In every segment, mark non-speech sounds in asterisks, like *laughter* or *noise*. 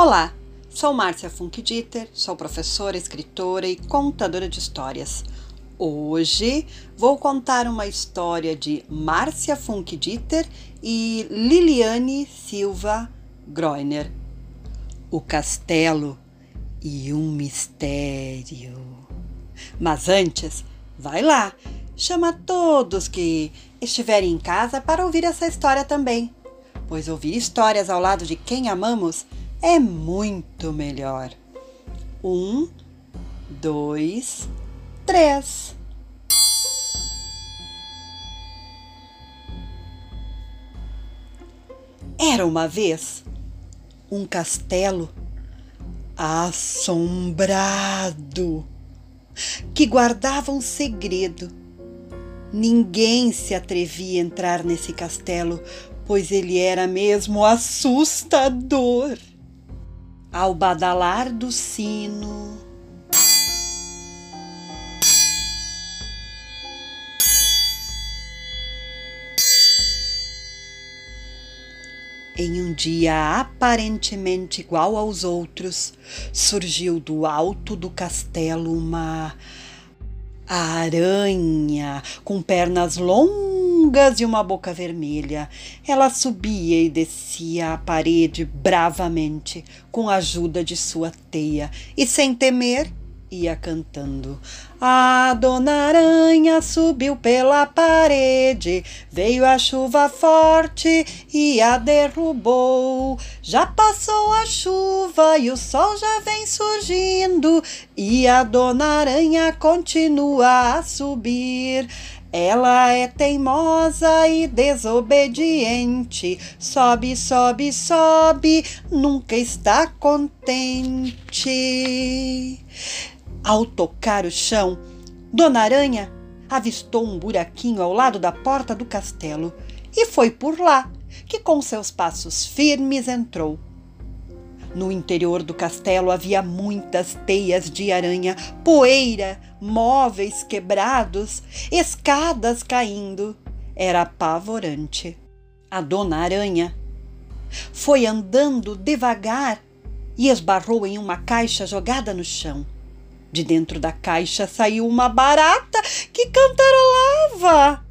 Olá, sou Márcia Funkdieter, sou professora, escritora e contadora de histórias. Hoje vou contar uma história de Márcia Funkdieter e Liliane Silva Groiner. O castelo e um mistério. Mas antes, vai lá, chama todos que estiverem em casa para ouvir essa história também, pois ouvir histórias ao lado de quem amamos é muito melhor. Um, dois, três. Era uma vez um castelo assombrado que guardava um segredo. Ninguém se atrevia a entrar nesse castelo, pois ele era mesmo assustador ao badalar do sino. Em um dia aparentemente igual aos outros, surgiu do alto do castelo uma aranha com pernas longas longas e uma boca vermelha. Ela subia e descia a parede bravamente, com a ajuda de sua teia, e sem temer, ia cantando. A dona aranha subiu pela parede, veio a chuva forte e a derrubou. Já passou a chuva e o sol já vem surgindo, e a dona aranha continua a subir. Ela é teimosa e desobediente, sobe, sobe, sobe, nunca está contente. Ao tocar o chão, Dona Aranha avistou um buraquinho ao lado da porta do castelo e foi por lá que, com seus passos firmes, entrou. No interior do castelo havia muitas teias de aranha, poeira, móveis quebrados, escadas caindo. Era apavorante. A dona aranha foi andando devagar e esbarrou em uma caixa jogada no chão. De dentro da caixa saiu uma barata que cantarolava.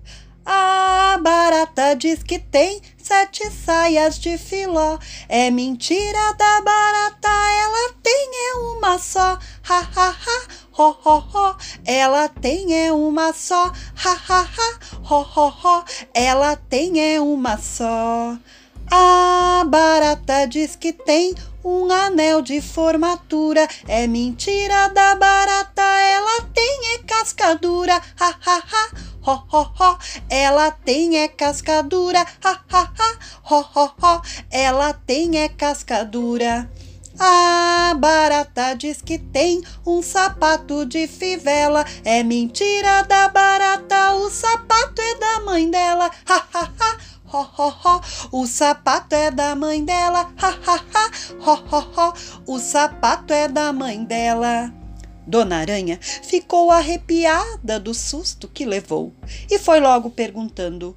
A barata diz que tem sete saias de filó. É mentira da barata, ela tem é uma só. Ha ha ha, ho ho ho. Ela tem é uma só. Ha ha ha, ho ho ho. Ela tem é uma só. A barata diz que tem um anel de formatura. É mentira da barata, ela tem é cascadura. Ha ha ha ho, ho, ho, ela tem é cascadura, ha, ha, ha, ho, ho, ho, ela tem é cascadura. A barata diz que tem um sapato de fivela. É mentira da barata, o sapato é da mãe dela. Ha, ha, ha. Ho, ho, ho, o sapato é da mãe dela. Ha, ha, ha. Ho, ho, ho, o sapato é da mãe dela. Dona Aranha ficou arrepiada do susto que levou e foi logo perguntando: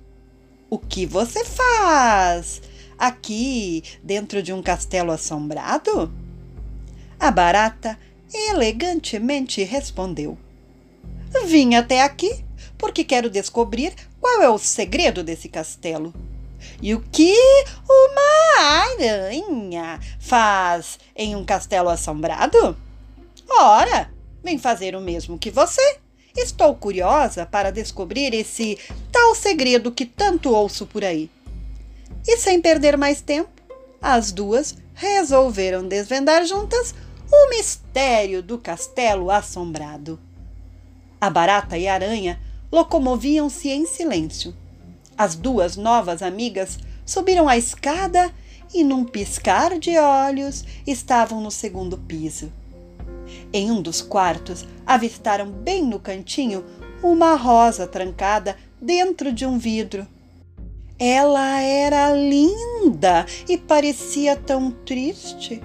O que você faz aqui dentro de um castelo assombrado? A barata elegantemente respondeu: Vim até aqui porque quero descobrir qual é o segredo desse castelo. E o que uma aranha faz em um castelo assombrado? Ora, Vem fazer o mesmo que você. Estou curiosa para descobrir esse tal segredo que tanto ouço por aí. E sem perder mais tempo, as duas resolveram desvendar juntas o mistério do castelo assombrado. A barata e a aranha locomoviam-se em silêncio. As duas novas amigas subiram a escada e, num piscar de olhos, estavam no segundo piso. Em um dos quartos, avistaram bem no cantinho uma rosa trancada dentro de um vidro. Ela era linda e parecia tão triste.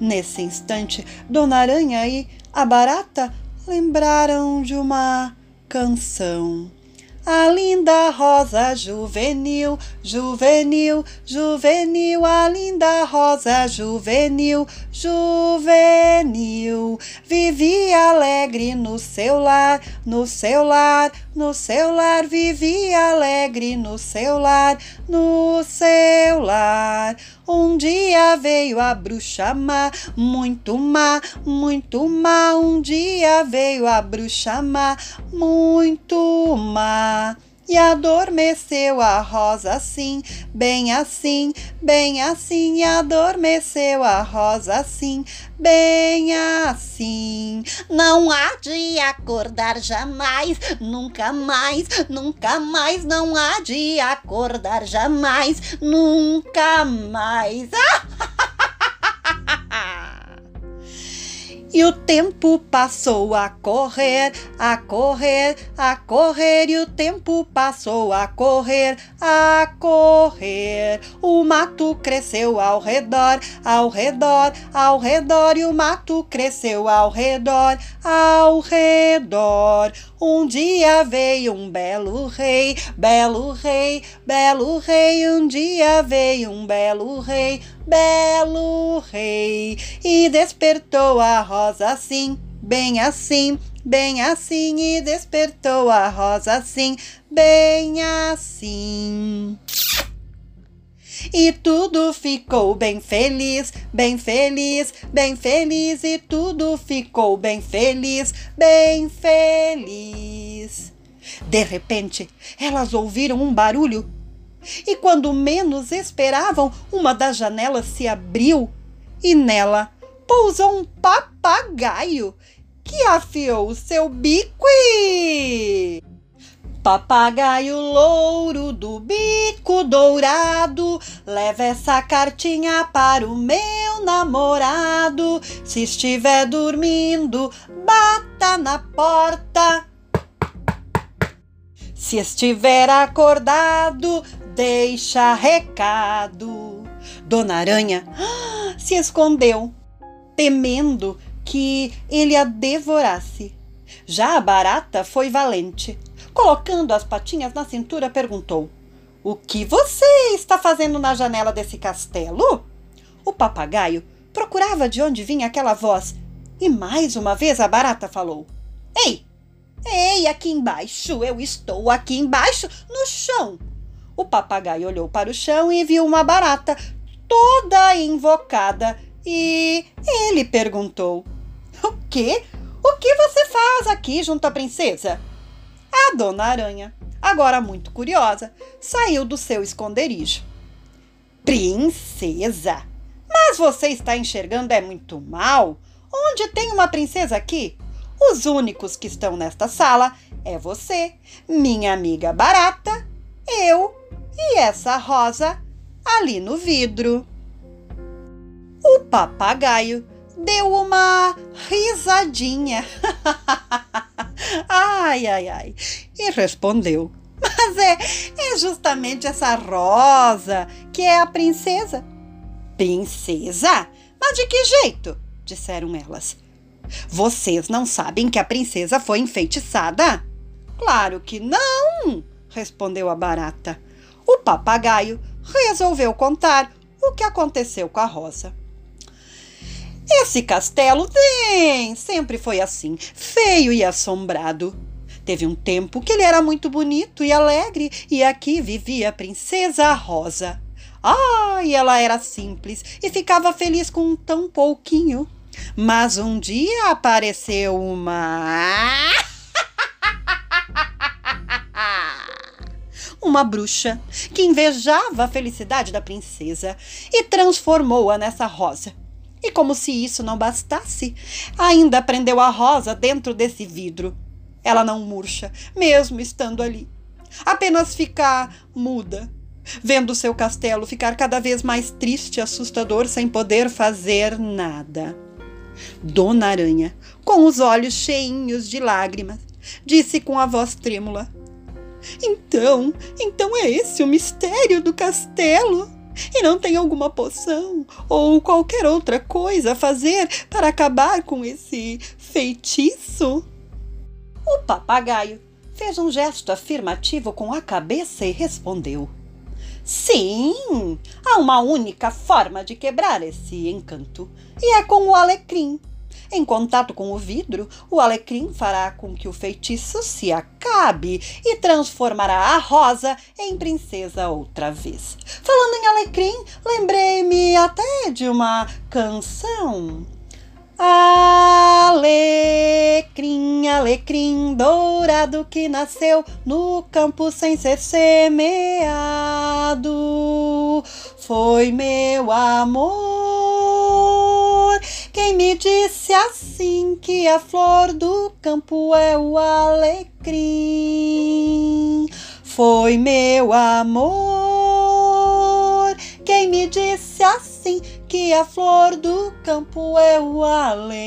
Nesse instante, Dona Aranha e a barata lembraram de uma canção. A linda rosa juvenil, juvenil, juvenil, a linda rosa juvenil, juvenil. Vivia alegre no seu lar, no seu lar, no seu lar, vivia alegre no seu lar, no seu lar. Um dia veio a bruxa má, muito má, muito má. Um dia veio a bruxa má, muito má. E adormeceu a rosa assim, bem assim, bem assim. E adormeceu a rosa assim, bem assim. Não há de acordar jamais, nunca mais, nunca mais. Não há de acordar jamais, nunca mais. E o tempo passou a correr, a correr, a correr, e o tempo passou a correr, a correr. O mato cresceu ao redor, ao redor, ao redor, e o mato cresceu ao redor, ao redor. Um dia veio um belo rei, belo rei, belo rei. Um dia veio um belo rei, belo rei, e despertou a rosa assim, bem assim, bem assim, e despertou a rosa assim, bem assim. E tudo ficou bem feliz, bem feliz, bem feliz, e tudo ficou bem feliz, bem feliz. De repente, elas ouviram um barulho e quando menos esperavam, uma das janelas se abriu e nela pousou um papagaio que afiou o seu bico e. Papagaio louro do bico dourado, leva essa cartinha para o meu namorado. Se estiver dormindo, bata na porta. Se estiver acordado, deixa recado. Dona Aranha se escondeu, temendo que ele a devorasse. Já a barata foi valente. Colocando as patinhas na cintura, perguntou: O que você está fazendo na janela desse castelo? O papagaio procurava de onde vinha aquela voz e mais uma vez a barata falou: Ei, ei, aqui embaixo, eu estou aqui embaixo, no chão. O papagaio olhou para o chão e viu uma barata toda invocada e ele perguntou: O que? O que você faz aqui junto à princesa? A dona Aranha, agora muito curiosa, saiu do seu esconderijo. Princesa? Mas você está enxergando é muito mal. Onde tem uma princesa aqui? Os únicos que estão nesta sala é você, minha amiga barata, eu e essa rosa ali no vidro. O papagaio deu uma risadinha. *laughs* ai, ai, ai. E respondeu: Mas é, é justamente essa rosa que é a princesa. Princesa? Mas de que jeito? disseram elas. Vocês não sabem que a princesa foi enfeitiçada? Claro que não, respondeu a barata o papagaio resolveu contar o que aconteceu com a rosa. Esse castelo tem, sempre foi assim, feio e assombrado. Teve um tempo que ele era muito bonito e alegre, e aqui vivia a princesa Rosa. Ah, e ela era simples e ficava feliz com tão pouquinho. Mas um dia apareceu uma. *laughs* uma bruxa que invejava a felicidade da princesa e transformou-a nessa rosa. E como se isso não bastasse, ainda prendeu a rosa dentro desse vidro. Ela não murcha, mesmo estando ali. Apenas fica muda, vendo seu castelo ficar cada vez mais triste e assustador sem poder fazer nada. Dona Aranha, com os olhos cheinhos de lágrimas, disse com a voz trêmula: então, então é esse o mistério do castelo? E não tem alguma poção ou qualquer outra coisa a fazer para acabar com esse feitiço? O papagaio fez um gesto afirmativo com a cabeça e respondeu: Sim, há uma única forma de quebrar esse encanto, e é com o alecrim. Em contato com o vidro, o alecrim fará com que o feitiço se acabe e transformará a rosa em princesa outra vez. Falando em alecrim, lembrei-me até de uma canção. Alecrim, alecrim dourado que nasceu no campo sem ser semeado. Foi meu amor quem me disse assim que a flor do campo é o alecrim. Foi meu amor quem me disse assim que a flor do campo é o alecrim.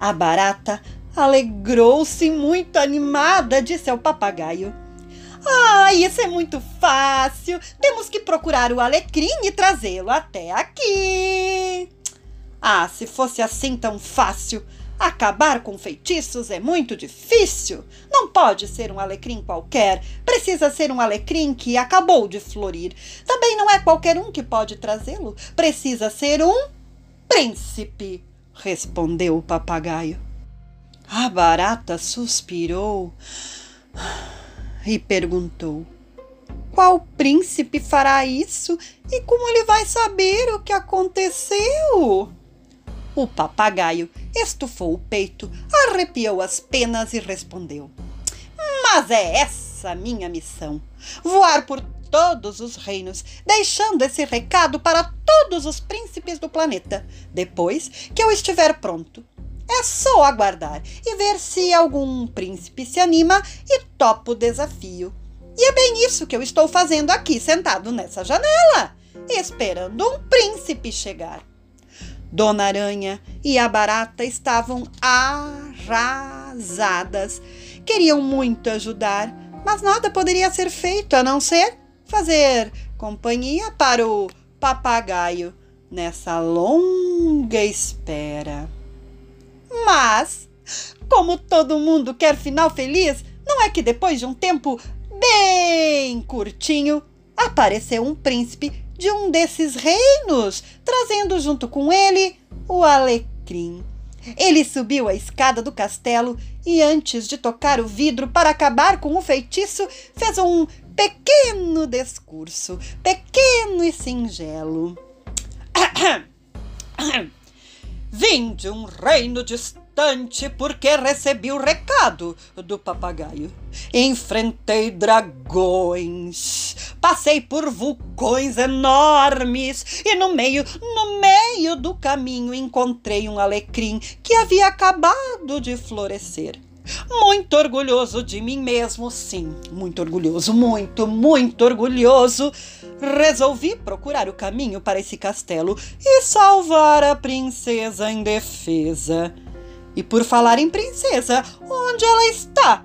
A barata alegrou-se muito animada, disse ao papagaio. Ah, isso é muito fácil. Temos que procurar o alecrim e trazê-lo até aqui. Ah, se fosse assim tão fácil. Acabar com feitiços é muito difícil. Não pode ser um alecrim qualquer. Precisa ser um alecrim que acabou de florir. Também não é qualquer um que pode trazê-lo. Precisa ser um príncipe, respondeu o papagaio. A barata suspirou e perguntou: Qual príncipe fará isso e como ele vai saber o que aconteceu? O papagaio estufou o peito, arrepiou as penas e respondeu: Mas é essa minha missão: voar por todos os reinos, deixando esse recado para todos os príncipes do planeta. Depois que eu estiver pronto, é só aguardar e ver se algum príncipe se anima e topa o desafio. E é bem isso que eu estou fazendo aqui, sentado nessa janela, esperando um príncipe chegar. Dona Aranha e a Barata estavam arrasadas. Queriam muito ajudar, mas nada poderia ser feito a não ser fazer companhia para o papagaio nessa longa espera. Mas, como todo mundo quer final feliz, não é que depois de um tempo bem curtinho apareceu um príncipe de um desses reinos, trazendo junto com ele o alecrim. Ele subiu a escada do castelo e, antes de tocar o vidro para acabar com o feitiço, fez um pequeno discurso, pequeno e singelo. *coughs* Vim de um reino distante porque recebi o recado do papagaio. Enfrentei dragões, passei por vulcões enormes e no meio, no meio do caminho encontrei um alecrim que havia acabado de florescer. Muito orgulhoso de mim mesmo, sim, muito orgulhoso, muito, muito orgulhoso. Resolvi procurar o caminho para esse castelo e salvar a princesa indefesa. E por falar em princesa, onde ela está?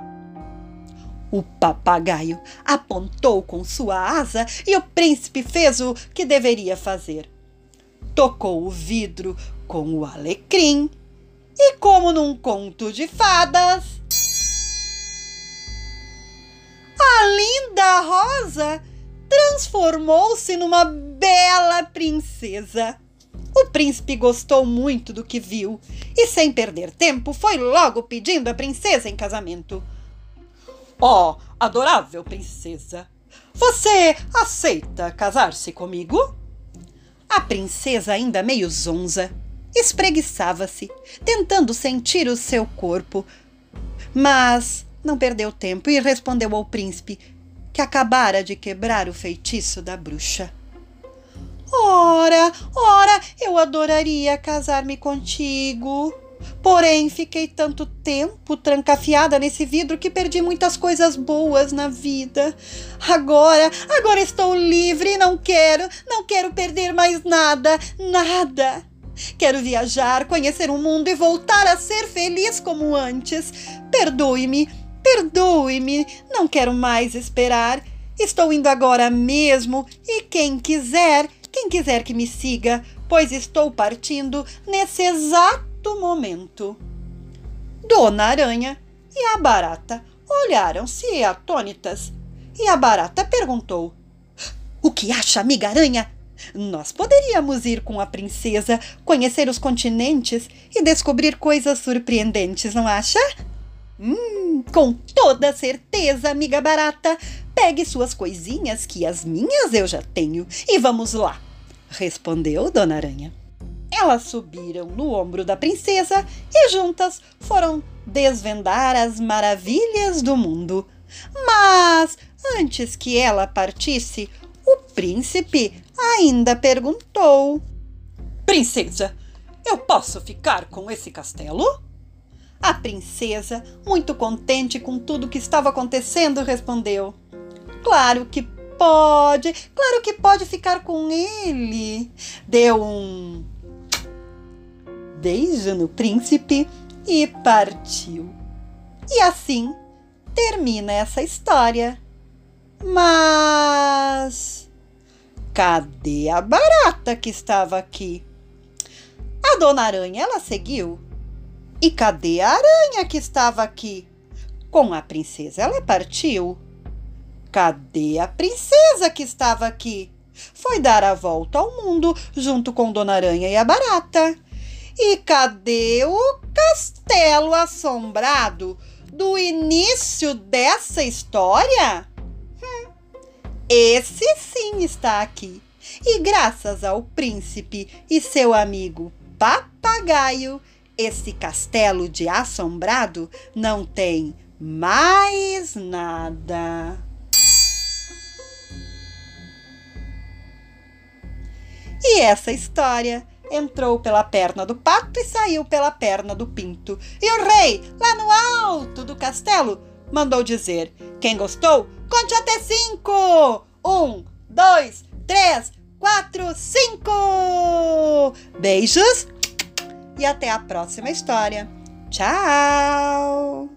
O papagaio apontou com sua asa e o príncipe fez o que deveria fazer. Tocou o vidro com o alecrim e, como num conto de fadas, a linda Rosa transformou-se numa bela princesa. O príncipe gostou muito do que viu e, sem perder tempo, foi logo pedindo a princesa em casamento. Oh, adorável princesa, você aceita casar-se comigo? A princesa, ainda meio zonza, espreguiçava-se, tentando sentir o seu corpo. Mas não perdeu tempo e respondeu ao príncipe que acabara de quebrar o feitiço da bruxa. Ora, ora, eu adoraria casar-me contigo. Porém, fiquei tanto tempo trancafiada nesse vidro que perdi muitas coisas boas na vida. Agora, agora estou livre e não quero, não quero perder mais nada, nada. Quero viajar, conhecer o mundo e voltar a ser feliz como antes. Perdoe-me, perdoe-me, não quero mais esperar. Estou indo agora mesmo e quem quiser, quem quiser que me siga, pois estou partindo nesse exato momento. Dona Aranha e a barata olharam-se atônitas. E a barata perguntou: O que acha, amiga aranha? Nós poderíamos ir com a princesa, conhecer os continentes e descobrir coisas surpreendentes, não acha? Hum, com toda certeza, amiga barata. Pegue suas coisinhas, que as minhas eu já tenho, e vamos lá, respondeu Dona Aranha. Elas subiram no ombro da princesa e juntas foram desvendar as maravilhas do mundo. Mas antes que ela partisse, o príncipe ainda perguntou: Princesa, eu posso ficar com esse castelo? A princesa, muito contente com tudo que estava acontecendo, respondeu: Claro que pode, claro que pode ficar com ele. Deu um beijo no príncipe e partiu. E assim termina essa história. Mas cadê a barata que estava aqui? A dona Aranha, ela seguiu. E cadê a aranha que estava aqui? Com a princesa, ela partiu. Cadê a princesa que estava aqui? Foi dar a volta ao mundo junto com Dona Aranha e a barata. E cadê o castelo assombrado do início dessa história? Hum, esse sim está aqui. E graças ao príncipe e seu amigo papagaio, esse castelo de assombrado não tem mais nada. Essa história entrou pela perna do pato e saiu pela perna do pinto. E o rei, lá no alto do castelo, mandou dizer: Quem gostou, conte até cinco! Um, dois, três, quatro, cinco! Beijos e até a próxima história. Tchau!